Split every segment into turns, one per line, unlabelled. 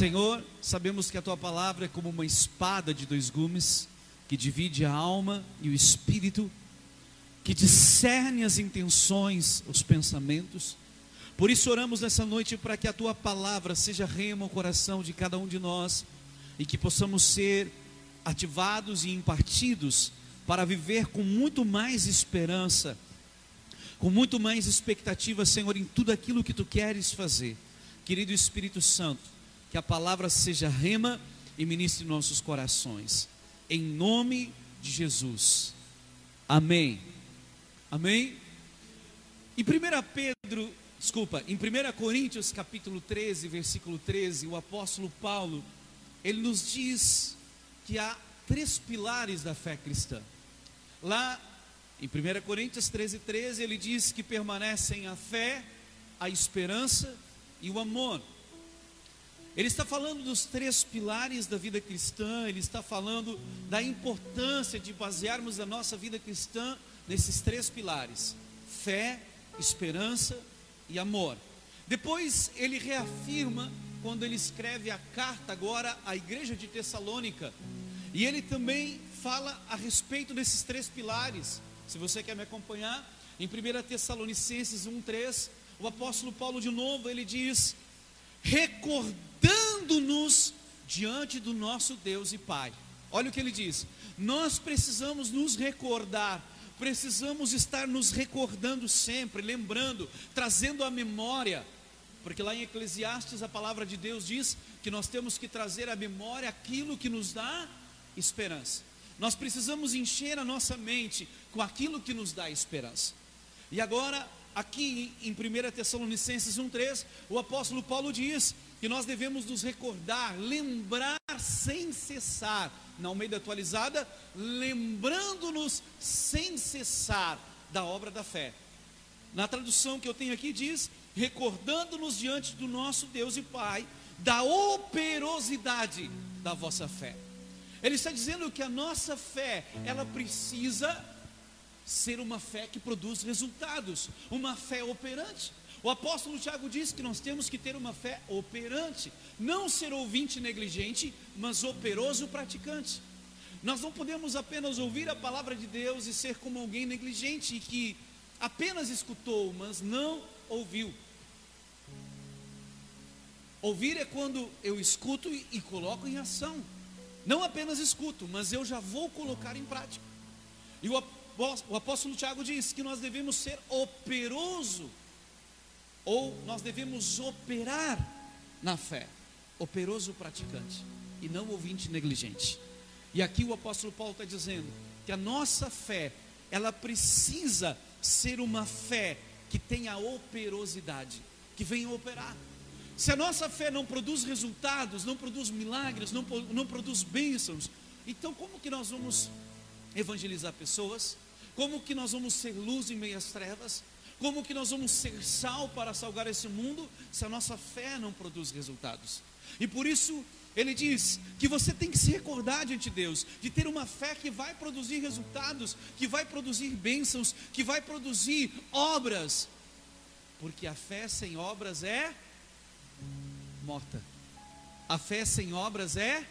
Senhor, sabemos que a tua palavra é como uma espada de dois gumes, que divide a alma e o espírito, que discerne as intenções, os pensamentos. Por isso oramos nessa noite para que a tua palavra seja rema ao coração de cada um de nós e que possamos ser ativados e impartidos para viver com muito mais esperança, com muito mais expectativa, Senhor, em tudo aquilo que tu queres fazer. Querido Espírito Santo, que a palavra seja rema e ministre nossos corações. Em nome de Jesus. Amém. Amém. Em 1 Pedro, desculpa, em 1 Coríntios capítulo 13, versículo 13, o apóstolo Paulo, ele nos diz que há três pilares da fé cristã. Lá em 1 Coríntios 13, 13, ele diz que permanecem a fé, a esperança e o amor. Ele está falando dos três pilares da vida cristã, ele está falando da importância de basearmos a nossa vida cristã nesses três pilares: fé, esperança e amor. Depois ele reafirma quando ele escreve a carta agora à igreja de Tessalônica, e ele também fala a respeito desses três pilares. Se você quer me acompanhar, em 1 Tessalonicenses 1:3, o apóstolo Paulo de novo, ele diz: recordando-nos diante do nosso Deus e Pai. Olha o que ele diz: nós precisamos nos recordar, precisamos estar nos recordando sempre, lembrando, trazendo à memória, porque lá em Eclesiastes a palavra de Deus diz que nós temos que trazer à memória aquilo que nos dá esperança. Nós precisamos encher a nossa mente com aquilo que nos dá esperança. E agora, aqui em 1 Tessalonicenses 1,3, o apóstolo Paulo diz que nós devemos nos recordar, lembrar sem cessar, na Almeida atualizada, lembrando-nos sem cessar da obra da fé. Na tradução que eu tenho aqui diz: recordando-nos diante do nosso Deus e Pai da operosidade da vossa fé. Ele está dizendo que a nossa fé, ela precisa ser uma fé que produz resultados, uma fé operante. O apóstolo Tiago diz que nós temos que ter uma fé operante, não ser ouvinte negligente, mas operoso praticante. Nós não podemos apenas ouvir a palavra de Deus e ser como alguém negligente e que apenas escutou, mas não ouviu. Ouvir é quando eu escuto e, coloco em ação. Não apenas escuto, mas eu já vou colocar em prática. E o apóstolo Tiago diz que nós devemos ser operoso, ou nós devemos operar na fé, operoso praticante, e não ouvinte negligente. E aqui o apóstolo Paulo está dizendo que a nossa fé, ela precisa ser uma fé que tenha operosidade, que venha operar. Se a nossa fé não produz resultados, não produz milagres, não, não produz bênçãos, então como que nós vamos evangelizar pessoas? Como que nós vamos ser luz em meias trevas? Como que nós vamos ser sal para salgar esse mundo se a nossa fé não produz resultados? E por isso ele diz que você tem que se recordar diante de Deus, de ter uma fé que vai produzir resultados, que vai produzir bênçãos, que vai produzir obras, porque a fé sem obras é morta. A fé sem obras é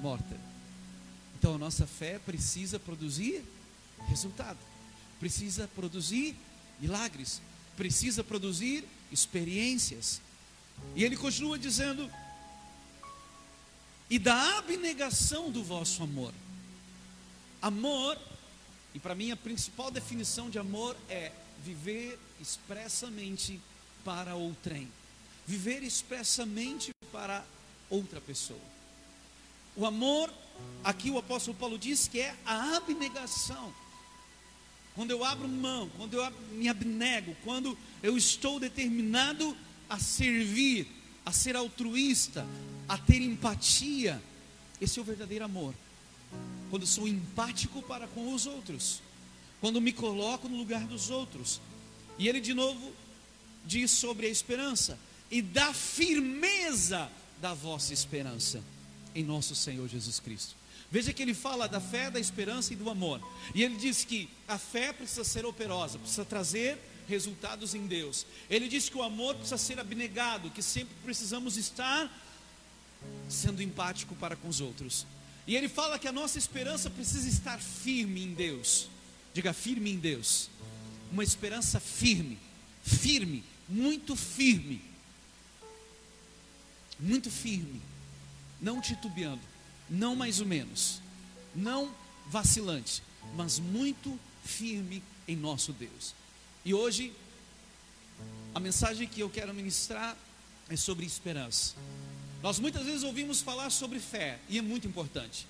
morta. Então a nossa fé precisa produzir resultado, precisa produzir milagres, precisa produzir experiências. E ele continua dizendo: e da abnegação do vosso amor. Amor, e para mim a principal definição de amor é viver expressamente para outrem viver expressamente para outra pessoa. O amor, aqui o apóstolo Paulo diz que é a abnegação. Quando eu abro mão, quando eu me abnego, quando eu estou determinado a servir, a ser altruísta, a ter empatia, esse é o verdadeiro amor. Quando sou empático para com os outros, quando me coloco no lugar dos outros. E ele de novo diz sobre a esperança: e da firmeza da vossa esperança em nosso Senhor Jesus Cristo. Veja que ele fala da fé, da esperança e do amor. E ele diz que a fé precisa ser operosa, precisa trazer resultados em Deus. Ele diz que o amor precisa ser abnegado, que sempre precisamos estar sendo empático para com os outros. E ele fala que a nossa esperança precisa estar firme em Deus. Diga firme em Deus. Uma esperança firme, firme, muito firme. Muito firme, não titubeando, não mais ou menos, não vacilante, mas muito firme em nosso Deus. E hoje, a mensagem que eu quero ministrar é sobre esperança. Nós muitas vezes ouvimos falar sobre fé, e é muito importante,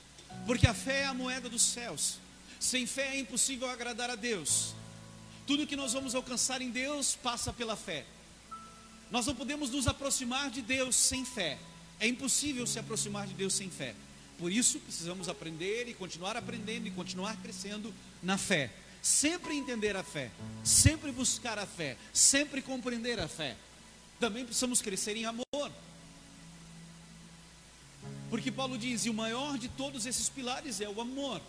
porque a fé é a moeda dos céus. Sem fé é impossível agradar a Deus. Tudo que nós vamos alcançar em Deus passa pela fé. Nós não podemos nos aproximar de Deus sem fé. É impossível se aproximar de Deus sem fé. Por isso precisamos aprender e continuar aprendendo e continuar crescendo na fé. Sempre entender a fé, sempre buscar a fé, sempre compreender a fé. Também precisamos crescer em amor. Porque Paulo diz: e o maior de todos esses pilares é o amor.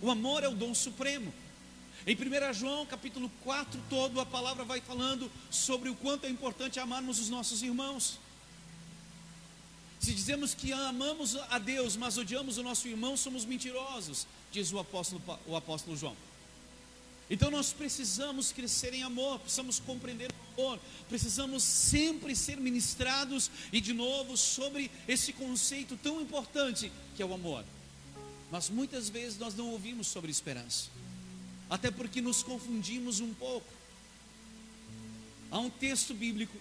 O amor é o dom supremo. Em 1 João capítulo 4 todo, a palavra vai falando sobre o quanto é importante amarmos os nossos irmãos. Se dizemos que amamos a Deus, mas odiamos o nosso irmão, somos mentirosos, diz o apóstolo, o apóstolo João. Então nós precisamos crescer em amor, precisamos compreender o amor, precisamos sempre ser ministrados e de novo sobre esse conceito tão importante que é o amor. Mas muitas vezes nós não ouvimos sobre esperança até porque nos confundimos um pouco. Há um texto bíblico,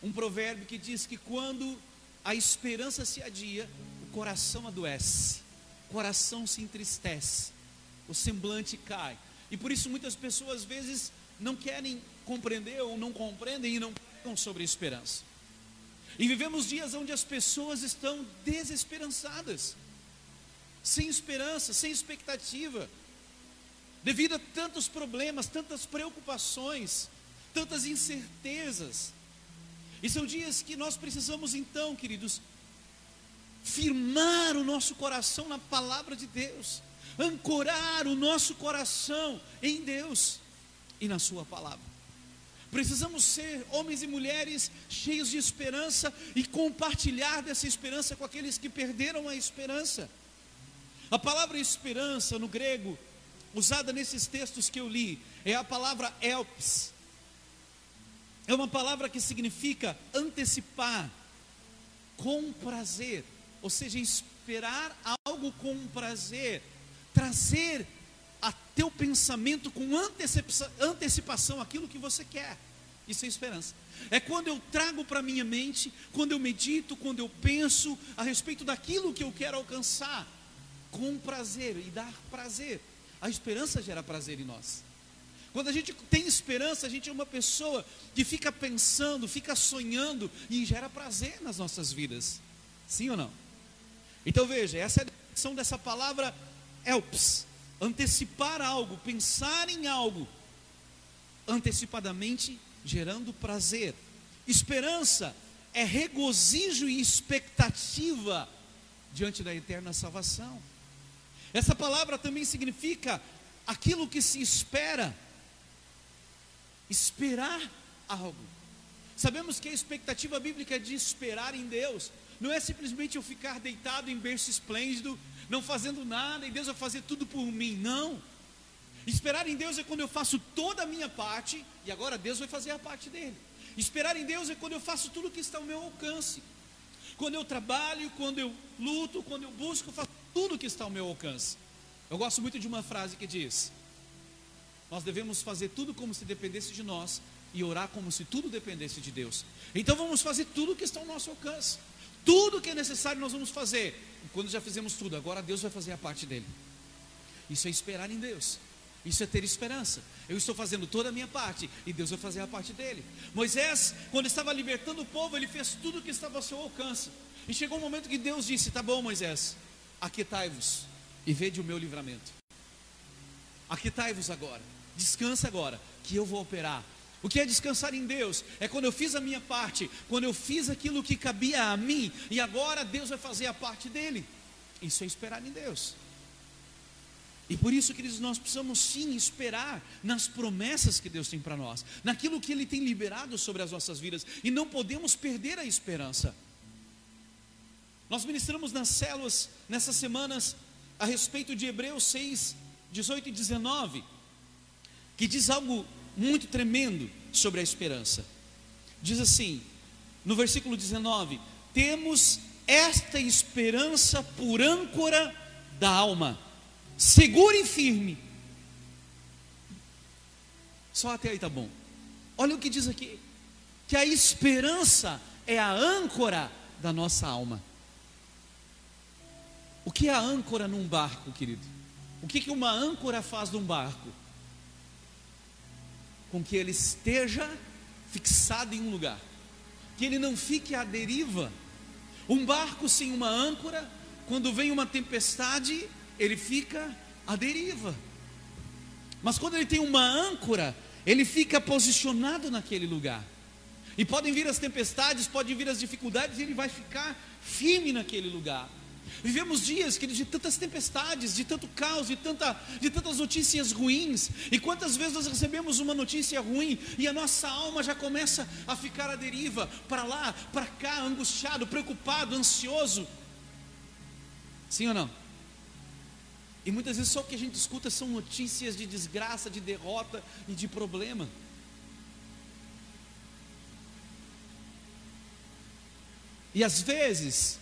um provérbio que diz que quando a esperança se adia, o coração adoece, o coração se entristece, o semblante cai. E por isso muitas pessoas às vezes não querem compreender ou não compreendem e não pregam sobre a esperança. E vivemos dias onde as pessoas estão desesperançadas, sem esperança, sem expectativa devido a tantos problemas, tantas preocupações, tantas incertezas. E são dias que nós precisamos então, queridos, firmar o nosso coração na palavra de Deus, ancorar o nosso coração em Deus e na Sua palavra. Precisamos ser homens e mulheres cheios de esperança e compartilhar dessa esperança com aqueles que perderam a esperança. A palavra esperança no grego usada nesses textos que eu li é a palavra elps. É uma palavra que significa antecipar com prazer, ou seja, esperar algo com prazer, trazer a teu pensamento com antecipação aquilo que você quer. Isso é esperança. É quando eu trago para minha mente, quando eu medito, quando eu penso a respeito daquilo que eu quero alcançar, com prazer e dar prazer. A esperança gera prazer em nós. Quando a gente tem esperança, a gente é uma pessoa que fica pensando, fica sonhando e gera prazer nas nossas vidas. Sim ou não? Então veja, essa é a definição dessa palavra elps, antecipar algo, pensar em algo, antecipadamente gerando prazer. Esperança é regozijo e expectativa diante da eterna salvação. Essa palavra também significa aquilo que se espera, esperar algo. Sabemos que a expectativa bíblica de esperar em Deus não é simplesmente eu ficar deitado em berço esplêndido, não fazendo nada e Deus vai fazer tudo por mim. Não. Esperar em Deus é quando eu faço toda a minha parte e agora Deus vai fazer a parte dele. Esperar em Deus é quando eu faço tudo que está ao meu alcance. Quando eu trabalho, quando eu luto, quando eu busco, faço tudo que está ao meu alcance. Eu gosto muito de uma frase que diz: Nós devemos fazer tudo como se dependesse de nós e orar como se tudo dependesse de Deus. Então vamos fazer tudo que está ao nosso alcance. Tudo que é necessário nós vamos fazer. E quando já fizemos tudo, agora Deus vai fazer a parte dele. Isso é esperar em Deus. Isso é ter esperança. Eu estou fazendo toda a minha parte e Deus vai fazer a parte dele. Moisés, quando estava libertando o povo, ele fez tudo o que estava ao seu alcance. E chegou um momento que Deus disse: Tá bom, Moisés, aquietai-vos e vede o meu livramento. Aquietai-vos agora, descansa agora, que eu vou operar. O que é descansar em Deus? É quando eu fiz a minha parte, quando eu fiz aquilo que cabia a mim, e agora Deus vai fazer a parte dele. Isso é esperar em Deus. E por isso, queridos, nós precisamos sim esperar nas promessas que Deus tem para nós, naquilo que Ele tem liberado sobre as nossas vidas, e não podemos perder a esperança. Nós ministramos nas células, nessas semanas, a respeito de Hebreus 6, 18 e 19, que diz algo muito tremendo sobre a esperança. Diz assim, no versículo 19: Temos esta esperança por âncora da alma, segura e firme. Só até aí tá bom. Olha o que diz aqui: que a esperança é a âncora da nossa alma. O que é a âncora num barco, querido? O que, que uma âncora faz num barco? Com que ele esteja fixado em um lugar, que ele não fique à deriva. Um barco sem uma âncora, quando vem uma tempestade, ele fica à deriva. Mas quando ele tem uma âncora, ele fica posicionado naquele lugar. E podem vir as tempestades, podem vir as dificuldades, e ele vai ficar firme naquele lugar. Vivemos dias, queridos, de tantas tempestades, de tanto caos, de, tanta, de tantas notícias ruins. E quantas vezes nós recebemos uma notícia ruim e a nossa alma já começa a ficar à deriva, para lá, para cá, angustiado, preocupado, ansioso. Sim ou não? E muitas vezes só o que a gente escuta são notícias de desgraça, de derrota e de problema. E às vezes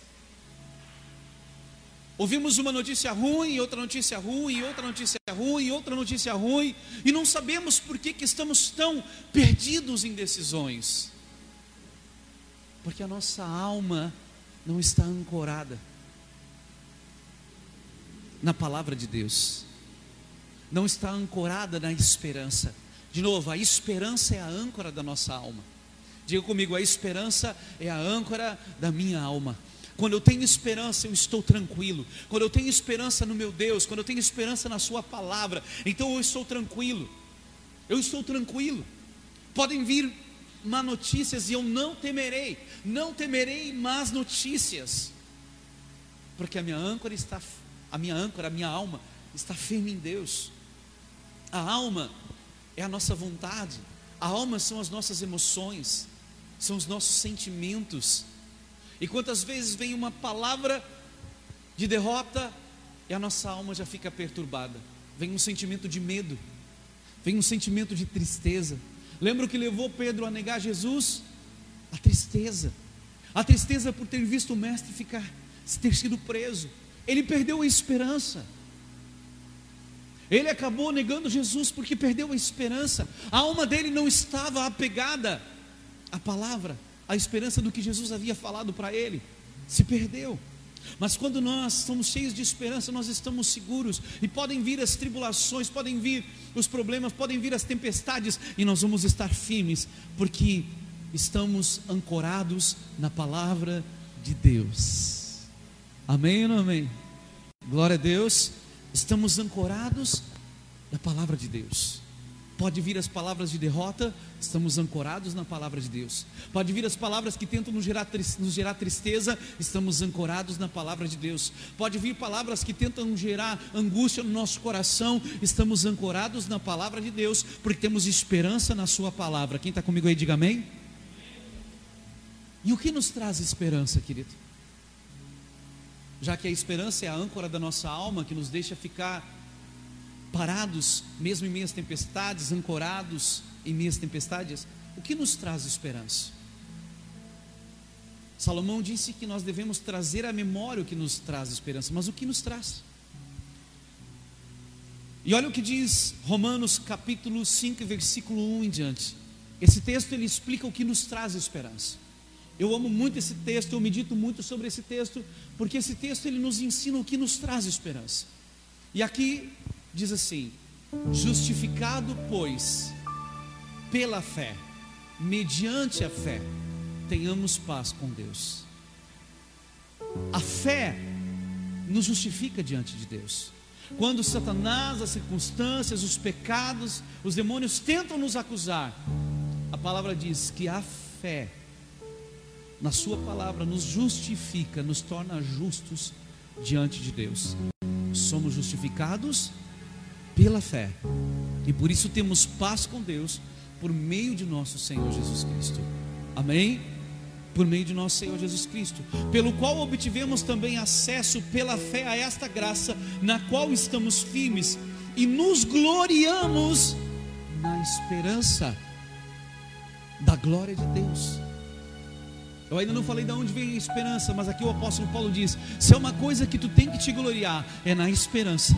Ouvimos uma notícia ruim, outra notícia ruim, outra notícia ruim, outra notícia ruim, e não sabemos por que, que estamos tão perdidos em decisões. Porque a nossa alma não está ancorada na palavra de Deus, não está ancorada na esperança. De novo, a esperança é a âncora da nossa alma. Diga comigo, a esperança é a âncora da minha alma. Quando eu tenho esperança, eu estou tranquilo. Quando eu tenho esperança no meu Deus, quando eu tenho esperança na Sua palavra, então eu estou tranquilo. Eu estou tranquilo. Podem vir má notícias e eu não temerei, não temerei más notícias, porque a minha âncora está, a minha âncora, a minha alma está firme em Deus. A alma é a nossa vontade, a alma são as nossas emoções, são os nossos sentimentos e quantas vezes vem uma palavra de derrota e a nossa alma já fica perturbada. Vem um sentimento de medo, vem um sentimento de tristeza. Lembra o que levou Pedro a negar Jesus? A tristeza. A tristeza por ter visto o mestre ficar, ter sido preso. Ele perdeu a esperança. Ele acabou negando Jesus porque perdeu a esperança. A alma dele não estava apegada à palavra a esperança do que Jesus havia falado para ele se perdeu. Mas quando nós estamos cheios de esperança, nós estamos seguros. E podem vir as tribulações, podem vir os problemas, podem vir as tempestades, e nós vamos estar firmes, porque estamos ancorados na palavra de Deus. Amém ou não amém? Glória a Deus. Estamos ancorados na palavra de Deus. Pode vir as palavras de derrota, estamos ancorados na palavra de Deus. Pode vir as palavras que tentam nos gerar, nos gerar tristeza, estamos ancorados na palavra de Deus. Pode vir palavras que tentam gerar angústia no nosso coração, estamos ancorados na palavra de Deus, porque temos esperança na Sua palavra. Quem está comigo aí, diga amém. E o que nos traz esperança, querido? Já que a esperança é a âncora da nossa alma, que nos deixa ficar parados, mesmo em meias tempestades, ancorados em meias tempestades, o que nos traz esperança? Salomão disse que nós devemos trazer à memória o que nos traz esperança, mas o que nos traz? E olha o que diz Romanos capítulo 5, versículo 1 em diante. Esse texto ele explica o que nos traz esperança. Eu amo muito esse texto, eu medito muito sobre esse texto, porque esse texto ele nos ensina o que nos traz esperança. E aqui diz assim: Justificado, pois, pela fé, mediante a fé, tenhamos paz com Deus. A fé nos justifica diante de Deus. Quando Satanás, as circunstâncias, os pecados, os demônios tentam nos acusar, a palavra diz que a fé, na Sua palavra, nos justifica, nos torna justos diante de Deus. Somos justificados pela fé. E por isso temos paz com Deus por meio de nosso Senhor Jesus Cristo. Amém? por meio de nosso Senhor Jesus Cristo, pelo qual obtivemos também acesso pela fé a esta graça, na qual estamos firmes e nos gloriamos na esperança da glória de Deus. Eu ainda não falei de onde vem a esperança, mas aqui o apóstolo Paulo diz: se é uma coisa que tu tem que te gloriar, é na esperança.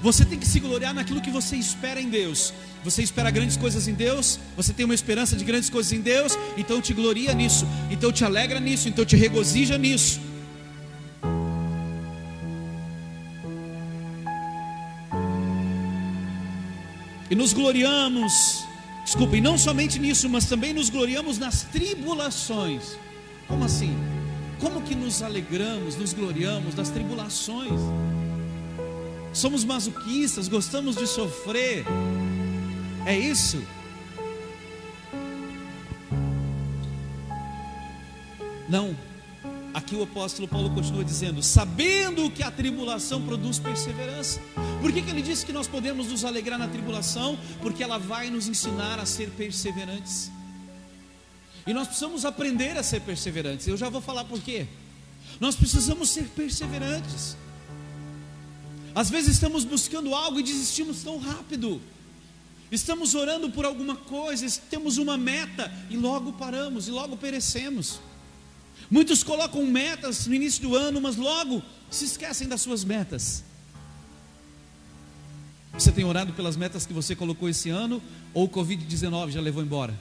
Você tem que se gloriar naquilo que você espera em Deus. Você espera grandes coisas em Deus, você tem uma esperança de grandes coisas em Deus, então te gloria nisso, então te alegra nisso, então te regozija nisso. E nos gloriamos, desculpem, não somente nisso, mas também nos gloriamos nas tribulações. Como assim? Como que nos alegramos, nos gloriamos das tribulações? Somos masoquistas, gostamos de sofrer. É isso? Não. Aqui o apóstolo Paulo continua dizendo: sabendo que a tribulação produz perseverança. Por que, que ele disse que nós podemos nos alegrar na tribulação? Porque ela vai nos ensinar a ser perseverantes. E nós precisamos aprender a ser perseverantes. Eu já vou falar por quê. Nós precisamos ser perseverantes. Às vezes estamos buscando algo e desistimos tão rápido. Estamos orando por alguma coisa, temos uma meta e logo paramos e logo perecemos. Muitos colocam metas no início do ano, mas logo se esquecem das suas metas. Você tem orado pelas metas que você colocou esse ano ou o Covid-19 já levou embora?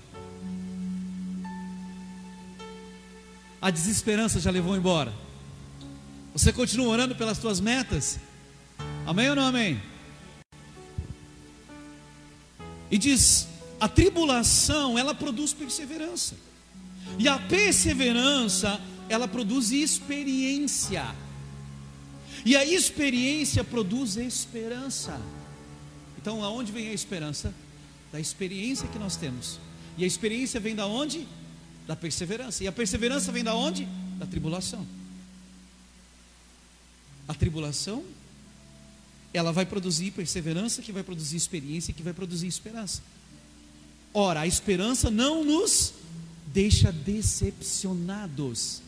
A desesperança já levou embora? Você continua orando pelas suas metas? Amém ou não amém? E diz: a tribulação ela produz perseverança, e a perseverança ela produz experiência, e a experiência produz esperança. Então, aonde vem a esperança? Da experiência que nós temos. E a experiência vem da onde? Da perseverança. E a perseverança vem da onde? Da tribulação. A tribulação ela vai produzir perseverança, que vai produzir experiência, que vai produzir esperança. Ora, a esperança não nos deixa decepcionados.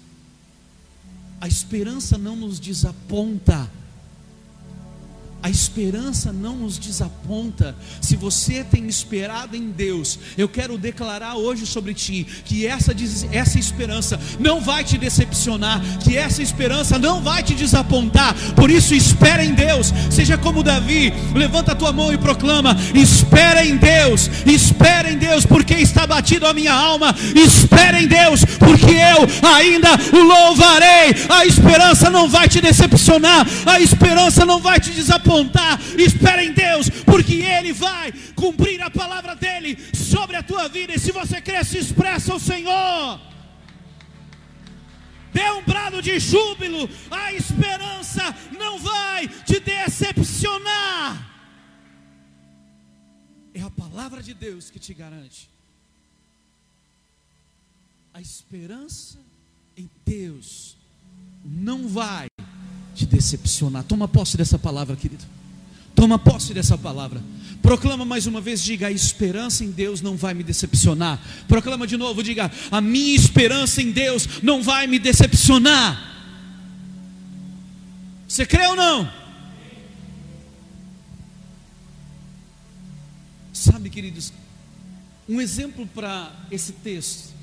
A esperança não nos desaponta. A esperança não nos desaponta. Se você tem esperado em Deus, eu quero declarar hoje sobre ti que essa, essa esperança não vai te decepcionar, que essa esperança não vai te desapontar. Por isso, espera em Deus. Seja como Davi, levanta a tua mão e proclama: Espera em Deus, espera em Deus, porque está batido a minha alma. Espera em Deus, porque eu ainda louvarei. A esperança não vai te decepcionar, a esperança não vai te desapontar apontar, espera em Deus, porque Ele vai cumprir a palavra dEle sobre a tua vida. E se você crer, se expressa o Senhor. Dê um brado de júbilo, a esperança não vai te decepcionar. É a palavra de Deus que te garante. A esperança em Deus não vai te decepcionar. Toma posse dessa palavra, querido. Toma posse dessa palavra. Proclama mais uma vez, diga: a esperança em Deus não vai me decepcionar. Proclama de novo, diga: a minha esperança em Deus não vai me decepcionar. Você crê ou não? Sabe, queridos, um exemplo para esse texto.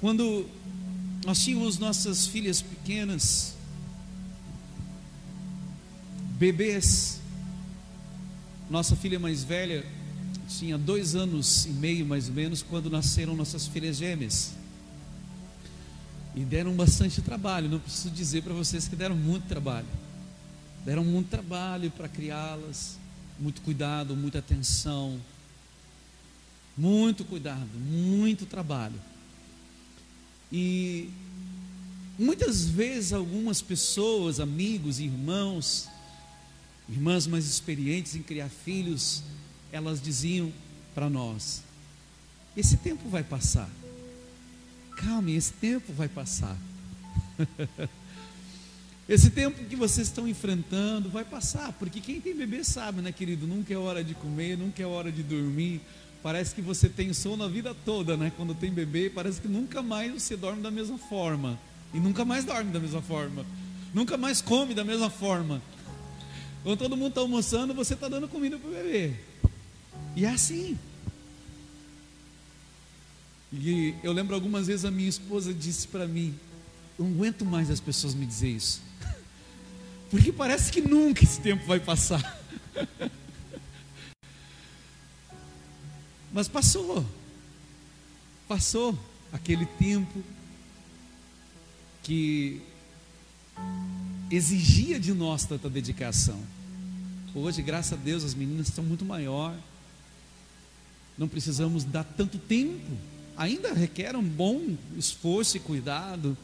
Quando nós tínhamos nossas filhas pequenas, bebês. Nossa filha mais velha tinha dois anos e meio, mais ou menos, quando nasceram nossas filhas gêmeas. E deram bastante trabalho, não preciso dizer para vocês que deram muito trabalho. Deram muito trabalho para criá-las, muito cuidado, muita atenção. Muito cuidado, muito trabalho. E muitas vezes algumas pessoas, amigos, irmãos, irmãs mais experientes em criar filhos, elas diziam para nós: esse tempo vai passar. Calme, esse tempo vai passar. esse tempo que vocês estão enfrentando vai passar, porque quem tem bebê sabe, né, querido? Nunca é hora de comer, nunca é hora de dormir, Parece que você tem sono a vida toda, né? Quando tem bebê, parece que nunca mais você dorme da mesma forma. E nunca mais dorme da mesma forma. Nunca mais come da mesma forma. Quando todo mundo está almoçando, você está dando comida para o bebê. E é assim. E eu lembro algumas vezes a minha esposa disse para mim: Eu não aguento mais as pessoas me dizer isso. Porque parece que nunca esse tempo vai passar. Mas passou. Passou aquele tempo que exigia de nós tanta dedicação. Hoje, graças a Deus, as meninas estão muito maior. Não precisamos dar tanto tempo. Ainda requer um bom esforço e cuidado.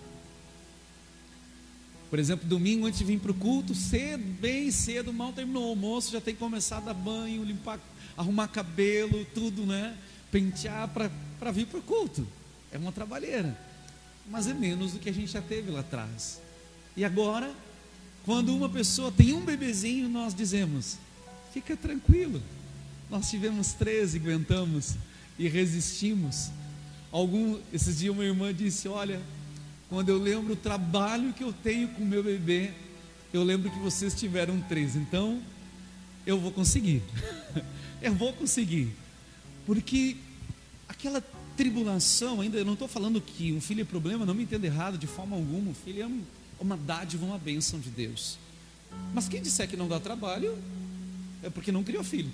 Por exemplo, domingo antes de vir para o culto, cedo, bem cedo, mal terminou o almoço, já tem que começar a dar banho, limpar, arrumar cabelo, tudo, né? Pentear para vir para o culto. É uma trabalheira. Mas é menos do que a gente já teve lá atrás. E agora, quando uma pessoa tem um bebezinho, nós dizemos: fica tranquilo. Nós tivemos 13, aguentamos e resistimos. Algum, esses dias uma irmã disse: Olha, quando eu lembro o trabalho que eu tenho com meu bebê, eu lembro que vocês tiveram três, então eu vou conseguir. eu vou conseguir. Porque aquela tribulação, ainda eu não estou falando que um filho é problema, não me entenda errado de forma alguma, o filho é uma dádiva, uma bênção de Deus. Mas quem disser que não dá trabalho, é porque não criou filho.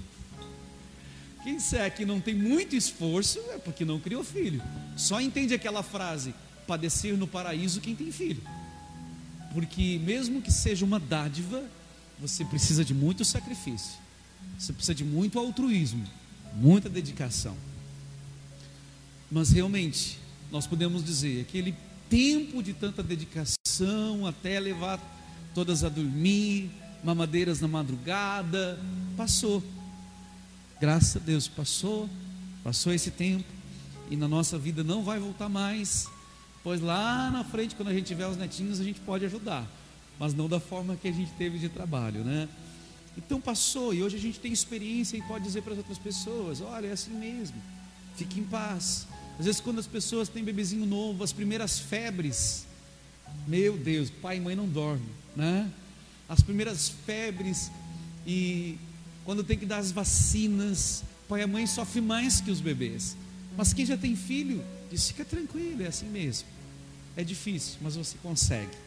Quem disser que não tem muito esforço, é porque não criou filho. Só entende aquela frase: padecer no paraíso quem tem filho. Porque mesmo que seja uma dádiva, você precisa de muito sacrifício. Você precisa de muito altruísmo, muita dedicação. Mas realmente, nós podemos dizer, aquele tempo de tanta dedicação até levar todas a dormir, mamadeiras na madrugada, passou. Graças a Deus, passou, passou esse tempo e na nossa vida não vai voltar mais. Pois lá na frente, quando a gente tiver os netinhos, a gente pode ajudar, mas não da forma que a gente teve de trabalho, né? Então passou e hoje a gente tem experiência e pode dizer para as outras pessoas: olha, é assim mesmo, fique em paz. Às vezes, quando as pessoas têm bebezinho novo, as primeiras febres, meu Deus, pai e mãe não dormem, né? As primeiras febres e quando tem que dar as vacinas, pai e mãe sofrem mais que os bebês. Mas quem já tem filho, diz: fica tranquilo, é assim mesmo. É difícil, mas você consegue.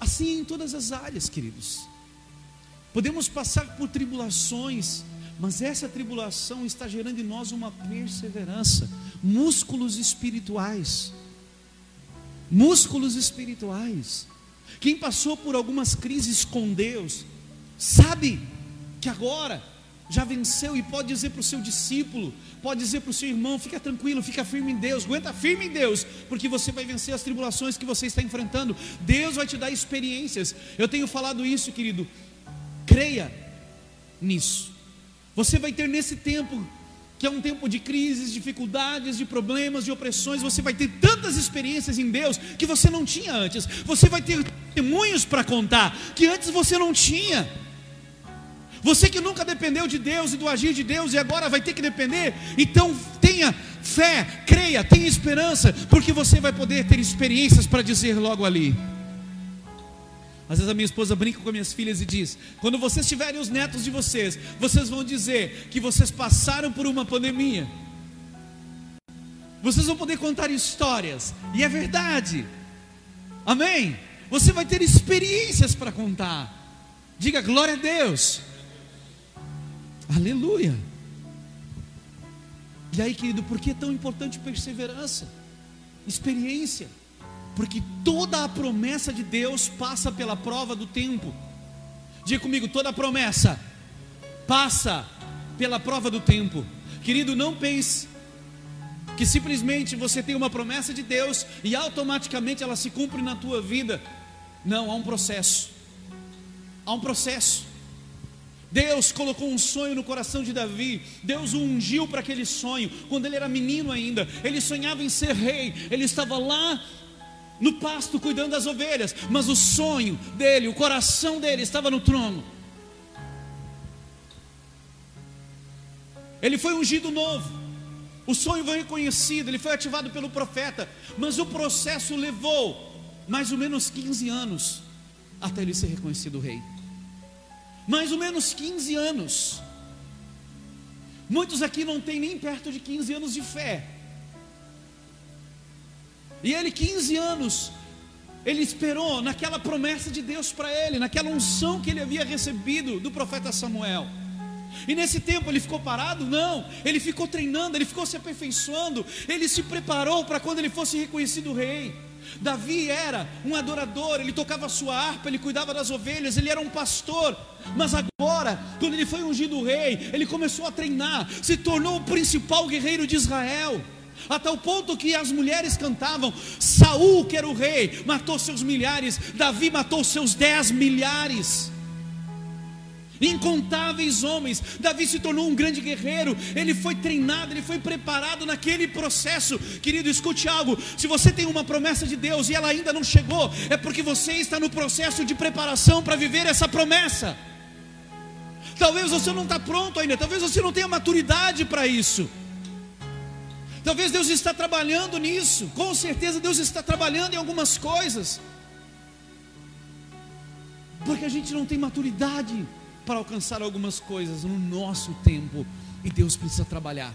Assim em todas as áreas, queridos. Podemos passar por tribulações, mas essa tribulação está gerando em nós uma perseverança, músculos espirituais. Músculos espirituais. Quem passou por algumas crises com Deus, sabe que agora já venceu e pode dizer para o seu discípulo, pode dizer para o seu irmão: fica tranquilo, fica firme em Deus, aguenta firme em Deus, porque você vai vencer as tribulações que você está enfrentando. Deus vai te dar experiências. Eu tenho falado isso, querido. Creia nisso. Você vai ter nesse tempo, que é um tempo de crises, dificuldades, de problemas, de opressões, você vai ter tantas experiências em Deus que você não tinha antes. Você vai ter testemunhos para contar que antes você não tinha. Você que nunca dependeu de Deus e do agir de Deus e agora vai ter que depender, então tenha fé, creia, tenha esperança, porque você vai poder ter experiências para dizer logo ali. Às vezes a minha esposa brinca com minhas filhas e diz: quando vocês tiverem os netos de vocês, vocês vão dizer que vocês passaram por uma pandemia. Vocês vão poder contar histórias, e é verdade. Amém? Você vai ter experiências para contar. Diga glória a Deus. Aleluia. E aí, querido, por que é tão importante perseverança? Experiência. Porque toda a promessa de Deus passa pela prova do tempo. Diga comigo, toda promessa passa pela prova do tempo. Querido, não pense que simplesmente você tem uma promessa de Deus e automaticamente ela se cumpre na tua vida. Não, há um processo. Há um processo. Deus colocou um sonho no coração de Davi. Deus o ungiu para aquele sonho. Quando ele era menino ainda, ele sonhava em ser rei. Ele estava lá no pasto cuidando das ovelhas, mas o sonho dele, o coração dele estava no trono. Ele foi ungido novo. O sonho foi reconhecido, ele foi ativado pelo profeta, mas o processo levou mais ou menos 15 anos até ele ser reconhecido rei. Mais ou menos 15 anos. Muitos aqui não têm nem perto de 15 anos de fé. E ele, 15 anos, ele esperou naquela promessa de Deus para ele, naquela unção que ele havia recebido do profeta Samuel. E nesse tempo ele ficou parado? Não, ele ficou treinando, ele ficou se aperfeiçoando, ele se preparou para quando ele fosse reconhecido rei. Davi era um adorador, ele tocava sua harpa, ele cuidava das ovelhas, ele era um pastor. Mas agora, quando ele foi ungido rei, ele começou a treinar, se tornou o principal guerreiro de Israel. A tal ponto que as mulheres cantavam: Saul, que era o rei, matou seus milhares, Davi matou seus dez milhares. Incontáveis homens, Davi se tornou um grande guerreiro, ele foi treinado, ele foi preparado naquele processo. Querido, escute algo: se você tem uma promessa de Deus e ela ainda não chegou, é porque você está no processo de preparação para viver essa promessa. Talvez você não está pronto ainda, talvez você não tenha maturidade para isso. Talvez Deus está trabalhando nisso, com certeza Deus está trabalhando em algumas coisas, porque a gente não tem maturidade para alcançar algumas coisas no nosso tempo e Deus precisa trabalhar.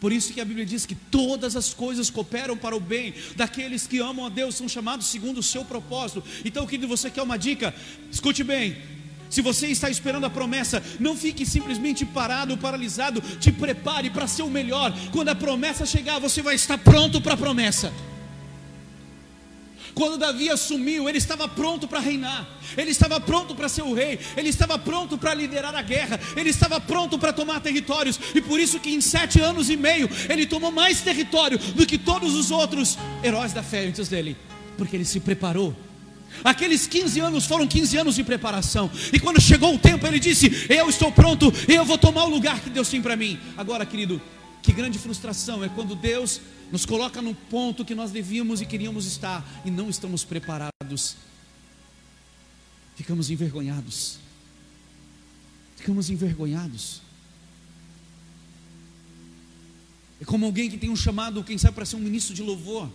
Por isso que a Bíblia diz que todas as coisas cooperam para o bem daqueles que amam a Deus, são chamados segundo o seu propósito. Então, querido, você quer uma dica? Escute bem. Se você está esperando a promessa, não fique simplesmente parado, paralisado. Te prepare para ser o melhor. Quando a promessa chegar, você vai estar pronto para a promessa. Quando Davi assumiu, ele estava pronto para reinar, ele estava pronto para ser o rei, ele estava pronto para liderar a guerra, ele estava pronto para tomar territórios, e por isso que em sete anos e meio ele tomou mais território do que todos os outros heróis da fé antes dele, porque ele se preparou. Aqueles 15 anos foram 15 anos de preparação, e quando chegou o tempo, ele disse: Eu estou pronto, eu vou tomar o lugar que Deus tem para mim. Agora, querido, que grande frustração é quando Deus nos coloca no ponto que nós devíamos e queríamos estar e não estamos preparados. Ficamos envergonhados. Ficamos envergonhados. É como alguém que tem um chamado, quem sabe, para ser um ministro de louvor,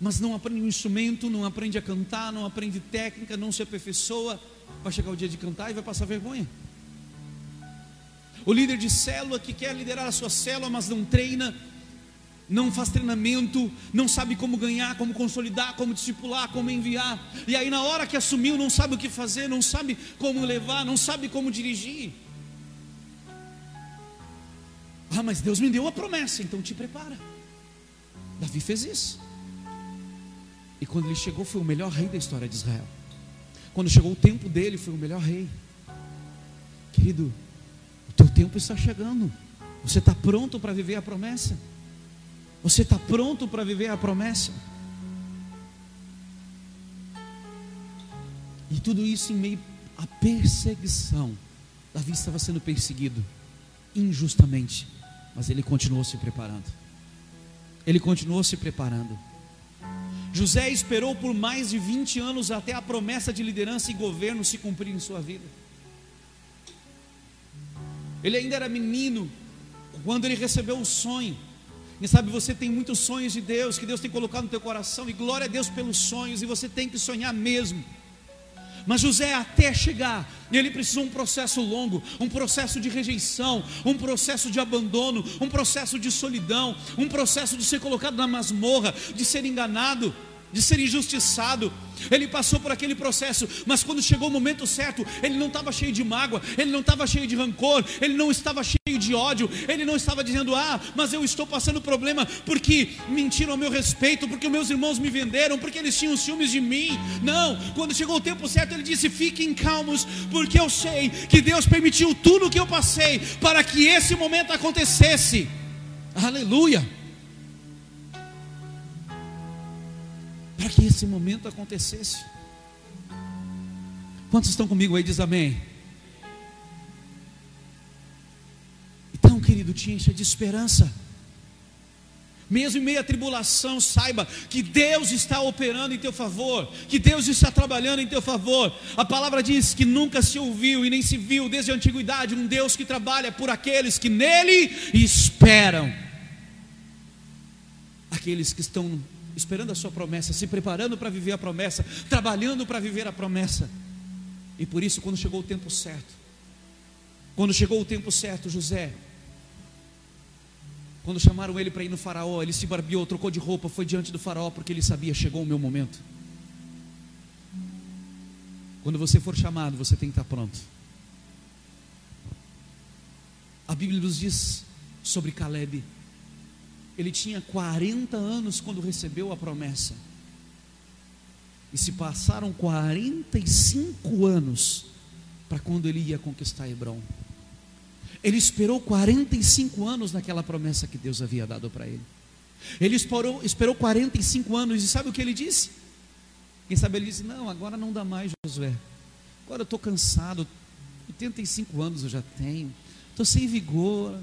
mas não aprende um instrumento, não aprende a cantar, não aprende técnica, não se aperfeiçoa, vai chegar o dia de cantar e vai passar vergonha. O líder de célula que quer liderar a sua célula, mas não treina, não faz treinamento, não sabe como ganhar, como consolidar, como discipular, como enviar. E aí, na hora que assumiu, não sabe o que fazer, não sabe como levar, não sabe como dirigir. Ah, mas Deus me deu a promessa, então te prepara. Davi fez isso. E quando ele chegou, foi o melhor rei da história de Israel. Quando chegou o tempo dele, foi o melhor rei. Querido, teu tempo está chegando. Você está pronto para viver a promessa? Você está pronto para viver a promessa? E tudo isso em meio à perseguição. Davi estava sendo perseguido injustamente, mas ele continuou se preparando. Ele continuou se preparando. José esperou por mais de 20 anos até a promessa de liderança e governo se cumprir em sua vida. Ele ainda era menino quando ele recebeu o sonho. E sabe, você tem muitos sonhos de Deus que Deus tem colocado no teu coração, e glória a Deus pelos sonhos, e você tem que sonhar mesmo. Mas José, até chegar, ele precisou um processo longo, um processo de rejeição, um processo de abandono, um processo de solidão, um processo de ser colocado na masmorra, de ser enganado de ser injustiçado. Ele passou por aquele processo, mas quando chegou o momento certo, ele não estava cheio de mágoa, ele não estava cheio de rancor, ele não estava cheio de ódio, ele não estava dizendo: Ah, mas eu estou passando problema porque mentiram ao meu respeito, porque meus irmãos me venderam, porque eles tinham ciúmes de mim. Não, quando chegou o tempo certo, ele disse: Fiquem calmos, porque eu sei que Deus permitiu tudo o que eu passei para que esse momento acontecesse. Aleluia. Para que esse momento acontecesse. Quantos estão comigo aí? Diz amém. Então, querido, te encha de esperança. Mesmo em meio à tribulação, saiba que Deus está operando em teu favor, que Deus está trabalhando em teu favor. A palavra diz que nunca se ouviu e nem se viu desde a antiguidade um Deus que trabalha por aqueles que nele esperam. aqueles que estão esperando a sua promessa, se preparando para viver a promessa, trabalhando para viver a promessa. E por isso, quando chegou o tempo certo, quando chegou o tempo certo, José, quando chamaram ele para ir no faraó, ele se barbeou, trocou de roupa, foi diante do faraó, porque ele sabia, chegou o meu momento. Quando você for chamado, você tem que estar pronto. A Bíblia nos diz sobre Caleb. Ele tinha 40 anos quando recebeu a promessa. E se passaram 45 anos para quando ele ia conquistar Hebron. Ele esperou 45 anos naquela promessa que Deus havia dado para ele. Ele esperou, esperou 45 anos e sabe o que ele disse? Quem sabe ele disse: Não, agora não dá mais, Josué. Agora eu estou cansado. 85 anos eu já tenho. Estou sem vigor.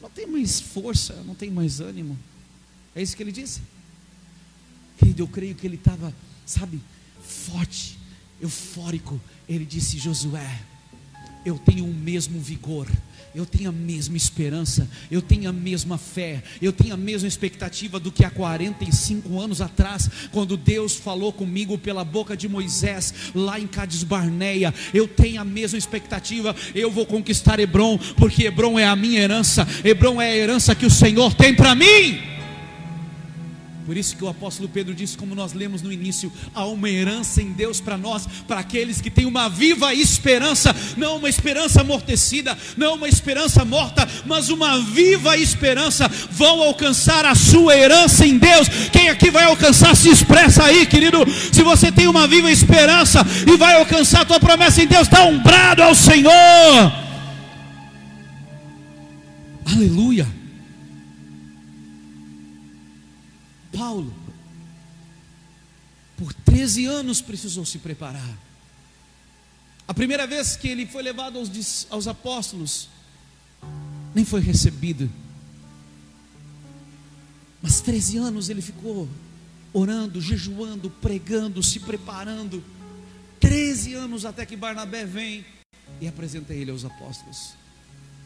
Não tenho mais força, não tenho mais ânimo. É isso que ele disse? Querido, eu creio que ele estava, sabe, forte, eufórico. Ele disse: Josué, eu tenho o mesmo vigor eu tenho a mesma esperança, eu tenho a mesma fé, eu tenho a mesma expectativa do que há 45 anos atrás, quando Deus falou comigo pela boca de Moisés, lá em Cades Barneia. Eu tenho a mesma expectativa, eu vou conquistar Hebron, porque Hebron é a minha herança, Hebron é a herança que o Senhor tem para mim. Por isso que o apóstolo Pedro disse, como nós lemos no início, há uma herança em Deus para nós, para aqueles que têm uma viva esperança, não uma esperança amortecida, não uma esperança morta, mas uma viva esperança, vão alcançar a sua herança em Deus. Quem aqui vai alcançar, se expressa aí, querido. Se você tem uma viva esperança e vai alcançar a tua promessa em Deus, dá um brado ao Senhor. Aleluia. Paulo, por 13 anos precisou se preparar. A primeira vez que ele foi levado aos, aos apóstolos, nem foi recebido. Mas 13 anos ele ficou orando, jejuando, pregando, se preparando. 13 anos até que Barnabé vem e apresenta ele aos apóstolos,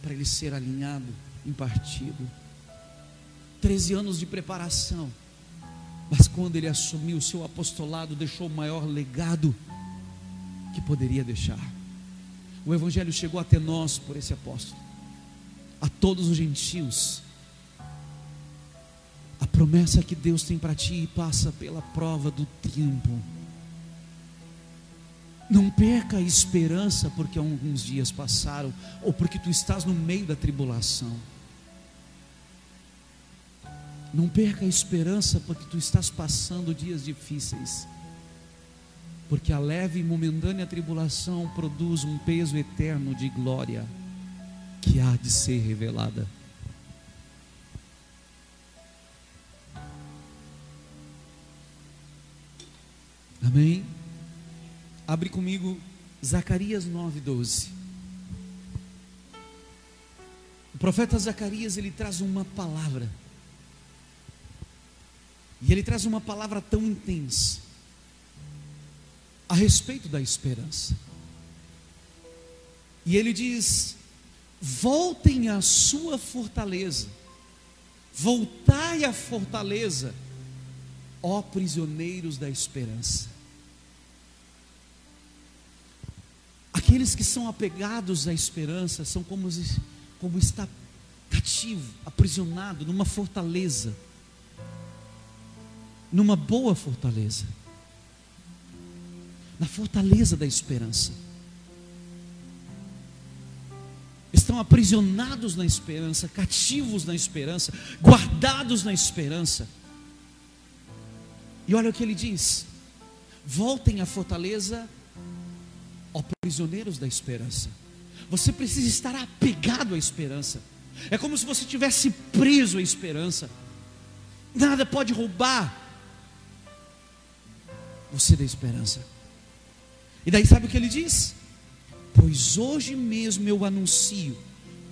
para ele ser alinhado, impartido. 13 anos de preparação. Mas quando ele assumiu o seu apostolado, deixou o maior legado que poderia deixar. O Evangelho chegou até nós por esse apóstolo, a todos os gentios. A promessa que Deus tem para ti passa pela prova do tempo. Não perca a esperança porque alguns dias passaram, ou porque tu estás no meio da tribulação. Não perca a esperança porque tu estás passando dias difíceis. Porque a leve e momentânea tribulação produz um peso eterno de glória que há de ser revelada. Amém? Abre comigo Zacarias 9:12. O profeta Zacarias ele traz uma palavra e ele traz uma palavra tão intensa a respeito da esperança. E ele diz: voltem à sua fortaleza, voltai à fortaleza, ó prisioneiros da esperança. Aqueles que são apegados à esperança são como, como está cativo, aprisionado numa fortaleza numa boa fortaleza na fortaleza da esperança. Estão aprisionados na esperança, cativos na esperança, guardados na esperança. E olha o que ele diz: voltem à fortaleza, ó prisioneiros da esperança. Você precisa estar apegado à esperança. É como se você tivesse preso à esperança. Nada pode roubar você dê esperança. E daí sabe o que ele diz? Pois hoje mesmo eu anuncio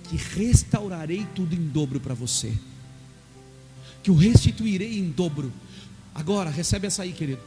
que restaurarei tudo em dobro para você. Que o restituirei em dobro. Agora, recebe essa aí, querido.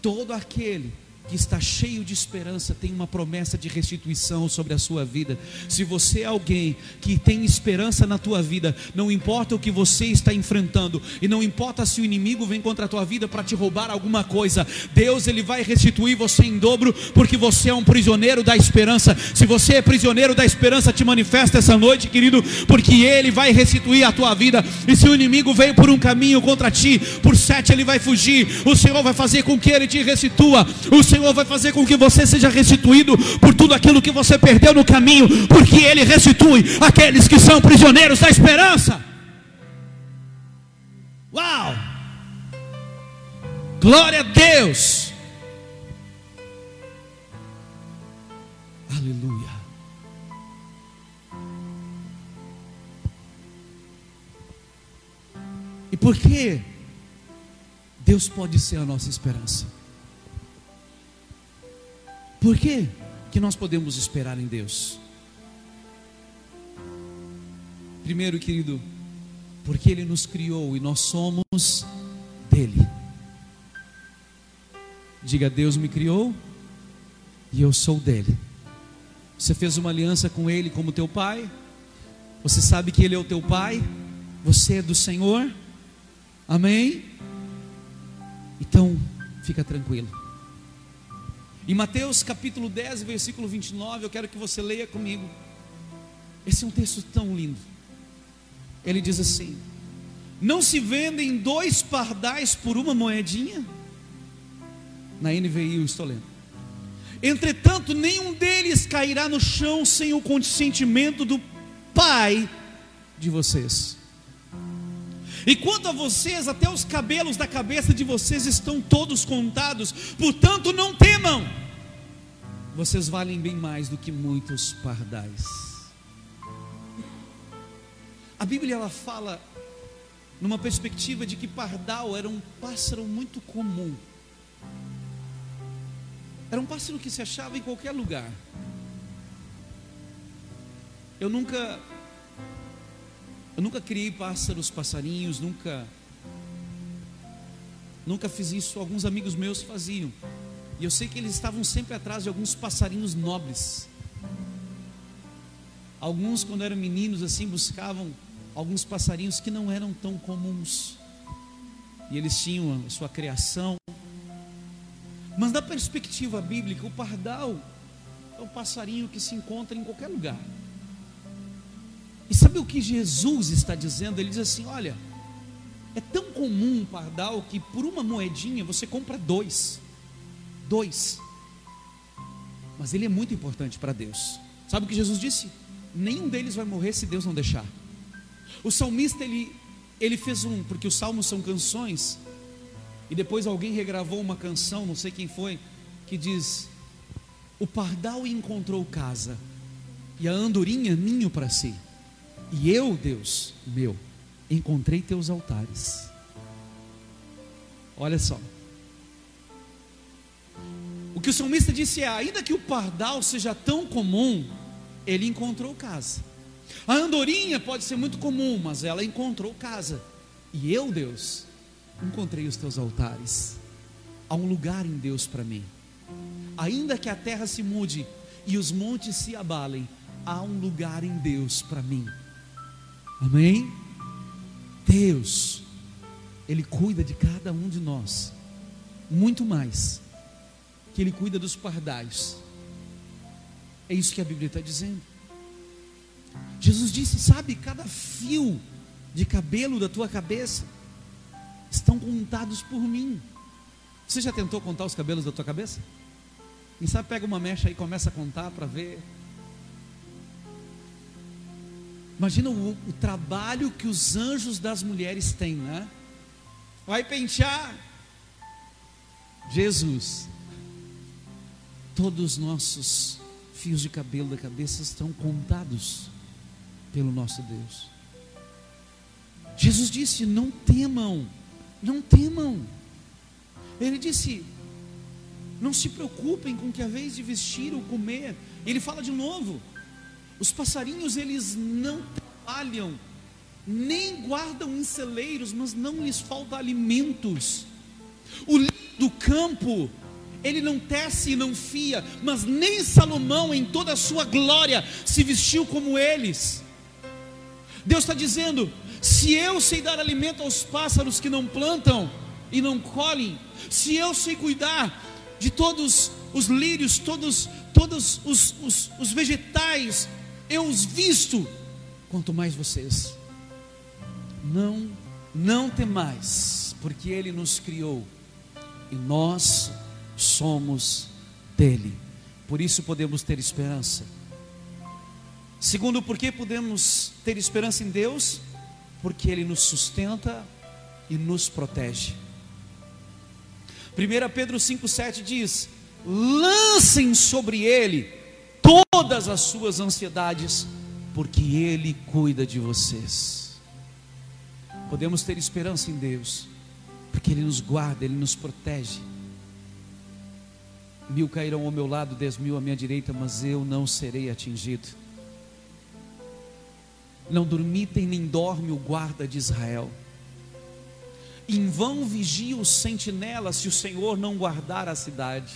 Todo aquele que está cheio de esperança, tem uma promessa de restituição sobre a sua vida. Se você é alguém que tem esperança na tua vida, não importa o que você está enfrentando, e não importa se o inimigo vem contra a tua vida para te roubar alguma coisa, Deus ele vai restituir você em dobro, porque você é um prisioneiro da esperança. Se você é prisioneiro da esperança, te manifesta essa noite, querido, porque ele vai restituir a tua vida. E se o inimigo veio por um caminho contra ti, por sete ele vai fugir. O Senhor vai fazer com que ele te restitua. O Senhor vai fazer com que você seja restituído por tudo aquilo que você perdeu no caminho, porque Ele restitui aqueles que são prisioneiros da esperança. Uau! Glória a Deus! Aleluia. E por que Deus pode ser a nossa esperança? Por que que nós podemos esperar em Deus? Primeiro, querido, porque Ele nos criou e nós somos dele. Diga, Deus me criou e eu sou dele. Você fez uma aliança com Ele como teu pai, você sabe que Ele é o teu pai, você é do Senhor, amém? Então, fica tranquilo. Em Mateus capítulo 10, versículo 29, eu quero que você leia comigo. Esse é um texto tão lindo. Ele diz assim: Não se vendem dois pardais por uma moedinha? Na NVI eu estou lendo. Entretanto, nenhum deles cairá no chão sem o consentimento do Pai de vocês. E quanto a vocês, até os cabelos da cabeça de vocês estão todos contados, portanto não temam, vocês valem bem mais do que muitos pardais. A Bíblia ela fala numa perspectiva de que pardal era um pássaro muito comum. Era um pássaro que se achava em qualquer lugar. Eu nunca eu nunca criei pássaros, passarinhos, nunca nunca fiz isso. Alguns amigos meus faziam. E eu sei que eles estavam sempre atrás de alguns passarinhos nobres. Alguns, quando eram meninos, assim, buscavam alguns passarinhos que não eram tão comuns. E eles tinham a sua criação. Mas da perspectiva bíblica, o pardal é um passarinho que se encontra em qualquer lugar. E sabe o que Jesus está dizendo? Ele diz assim: olha, é tão comum um pardal que por uma moedinha você compra dois. Dois. Mas ele é muito importante para Deus. Sabe o que Jesus disse? Nenhum deles vai morrer se Deus não deixar. O salmista ele, ele fez um, porque os salmos são canções, e depois alguém regravou uma canção, não sei quem foi, que diz: O pardal encontrou casa, e a andorinha ninho para si. E eu, Deus meu, encontrei teus altares. Olha só. O que o salmista disse é: ainda que o pardal seja tão comum, ele encontrou casa. A andorinha pode ser muito comum, mas ela encontrou casa. E eu, Deus, encontrei os teus altares. Há um lugar em Deus para mim. Ainda que a terra se mude e os montes se abalem, há um lugar em Deus para mim. Amém? Deus, Ele cuida de cada um de nós, muito mais que Ele cuida dos pardais. É isso que a Bíblia está dizendo. Jesus disse: Sabe, cada fio de cabelo da tua cabeça estão contados por mim. Você já tentou contar os cabelos da tua cabeça? Quem sabe pega uma mecha e começa a contar para ver Imagina o, o, trabalho que os anjos das mulheres têm, né? Vai pentear. Jesus. Todos os nossos fios de cabelo da cabeça estão contados pelo nosso Deus. Jesus disse: Não temam, não temam. Ele disse: Não se preocupem com que a vez de vestir ou comer. Ele fala de novo: os passarinhos eles não trabalham, nem guardam em celeiros, mas não lhes falta alimentos. O do campo, ele não tece e não fia, mas nem Salomão, em toda a sua glória, se vestiu como eles. Deus está dizendo: se eu sei dar alimento aos pássaros que não plantam e não colhem, se eu sei cuidar de todos os lírios, todos, todos os, os, os vegetais, eu os visto, quanto mais vocês. Não, não temais, porque Ele nos criou e nós somos dele. Por isso podemos ter esperança. Segundo, por que podemos ter esperança em Deus? Porque Ele nos sustenta e nos protege. 1 Pedro 5,7 diz: lancem sobre Ele todas as suas ansiedades, porque Ele cuida de vocês. Podemos ter esperança em Deus, porque Ele nos guarda, Ele nos protege. Mil cairão ao meu lado, dez mil à minha direita, mas eu não serei atingido. Não dormitem nem dorme o guarda de Israel. Em vão vigia o sentinela se o Senhor não guardar a cidade.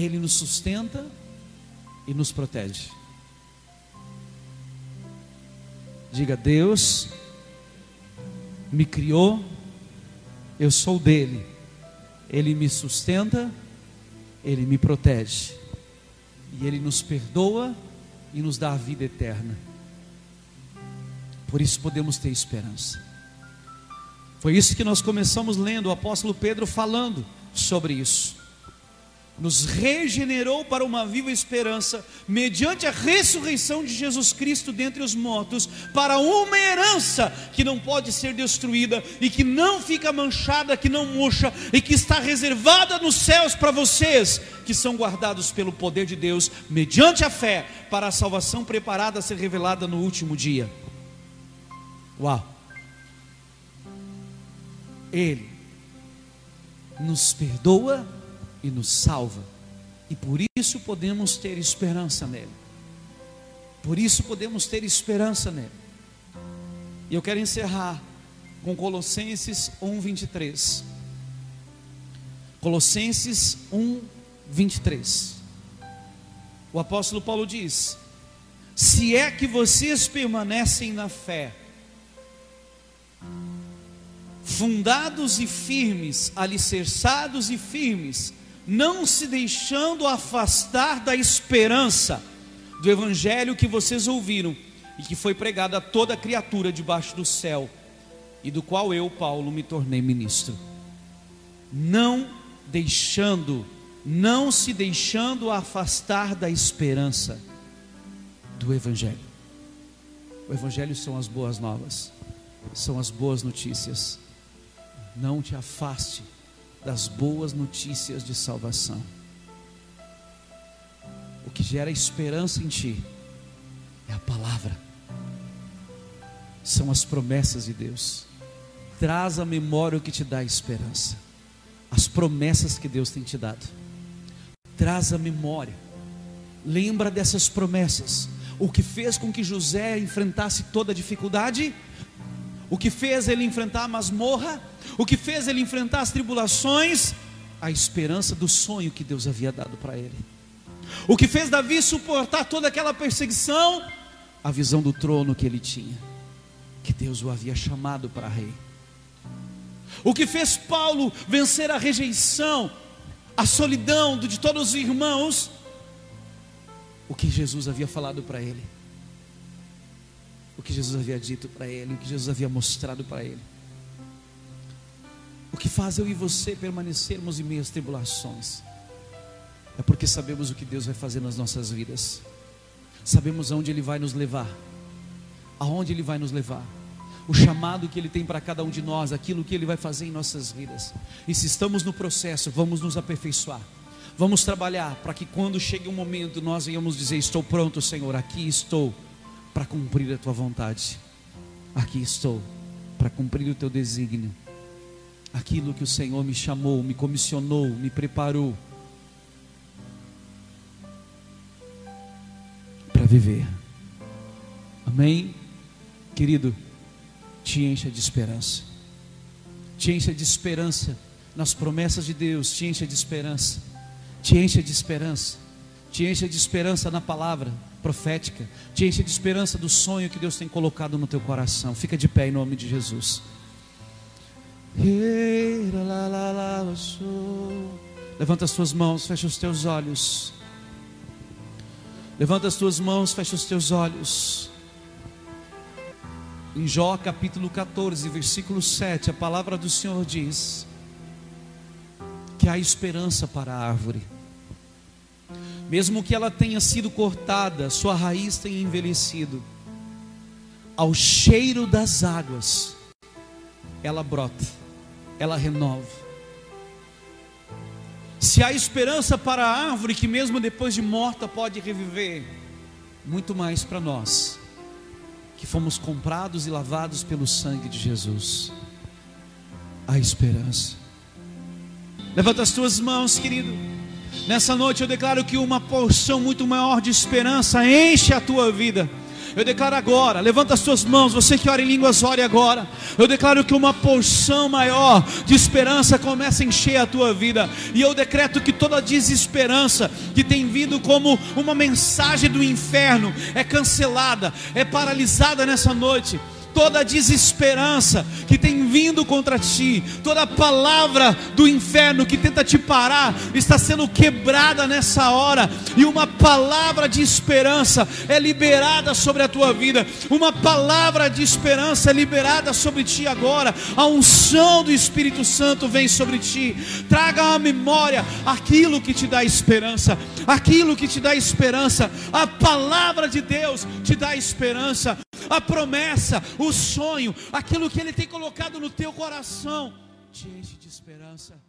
Ele nos sustenta e nos protege. Diga: Deus me criou, eu sou dele, ele me sustenta, ele me protege, e ele nos perdoa e nos dá a vida eterna. Por isso podemos ter esperança. Foi isso que nós começamos lendo o apóstolo Pedro falando sobre isso nos regenerou para uma viva esperança, mediante a ressurreição de Jesus Cristo dentre os mortos, para uma herança que não pode ser destruída e que não fica manchada, que não murcha e que está reservada nos céus para vocês, que são guardados pelo poder de Deus, mediante a fé, para a salvação preparada a ser revelada no último dia. Uau! Ele nos perdoa e nos salva. E por isso podemos ter esperança nele. Por isso podemos ter esperança nele. E eu quero encerrar com Colossenses 1:23. Colossenses 1:23. O apóstolo Paulo diz: Se é que vocês permanecem na fé, fundados e firmes, alicerçados e firmes, não se deixando afastar da esperança do evangelho que vocês ouviram e que foi pregado a toda criatura debaixo do céu, e do qual eu, Paulo, me tornei ministro. Não deixando, não se deixando afastar da esperança do evangelho. O evangelho são as boas novas, são as boas notícias. Não te afaste das boas notícias de salvação. O que gera esperança em ti é a palavra, são as promessas de Deus. Traz à memória o que te dá esperança, as promessas que Deus tem te dado. Traz à memória, lembra dessas promessas. O que fez com que José enfrentasse toda a dificuldade, o que fez ele enfrentar a masmorra, o que fez ele enfrentar as tribulações, a esperança do sonho que Deus havia dado para ele. O que fez Davi suportar toda aquela perseguição, a visão do trono que ele tinha, que Deus o havia chamado para rei. O que fez Paulo vencer a rejeição, a solidão de todos os irmãos, o que Jesus havia falado para ele, o que Jesus havia dito para ele, o que Jesus havia mostrado para ele. O que faz eu e você permanecermos em meio às tribulações? É porque sabemos o que Deus vai fazer nas nossas vidas, sabemos aonde Ele vai nos levar, aonde Ele vai nos levar, o chamado que Ele tem para cada um de nós, aquilo que Ele vai fazer em nossas vidas, e se estamos no processo, vamos nos aperfeiçoar, vamos trabalhar para que quando chegue o um momento nós venhamos dizer: Estou pronto, Senhor, aqui estou para cumprir a tua vontade, aqui estou para cumprir o teu desígnio aquilo que o Senhor me chamou, me comissionou, me preparou para viver. Amém? Querido, te encha de esperança. Te encha de esperança nas promessas de Deus, te encha de esperança. Te encha de esperança. Te encha de esperança na palavra profética. Te encha de esperança do sonho que Deus tem colocado no teu coração. Fica de pé em nome de Jesus. Levanta as tuas mãos, fecha os teus olhos. Levanta as tuas mãos, fecha os teus olhos. Em Jó capítulo 14, versículo 7, a palavra do Senhor diz que há esperança para a árvore. Mesmo que ela tenha sido cortada, sua raiz tenha envelhecido, ao cheiro das águas, ela brota, ela renova. Se há esperança para a árvore que, mesmo depois de morta, pode reviver, muito mais para nós, que fomos comprados e lavados pelo sangue de Jesus. Há esperança. Levanta as tuas mãos, querido. Nessa noite eu declaro que uma porção muito maior de esperança enche a tua vida. Eu declaro agora, levanta as tuas mãos, você que ora em línguas, ore agora. Eu declaro que uma porção maior de esperança começa a encher a tua vida. E eu decreto que toda desesperança que tem vindo como uma mensagem do inferno é cancelada, é paralisada nessa noite toda desesperança que tem vindo contra ti, toda palavra do inferno que tenta te parar, está sendo quebrada nessa hora, e uma palavra de esperança é liberada sobre a tua vida, uma palavra de esperança é liberada sobre ti agora, a unção do Espírito Santo vem sobre ti, traga à memória aquilo que te dá esperança, aquilo que te dá esperança, a palavra de Deus te dá esperança. A promessa, o sonho, aquilo que Ele tem colocado no teu coração, te enche de esperança.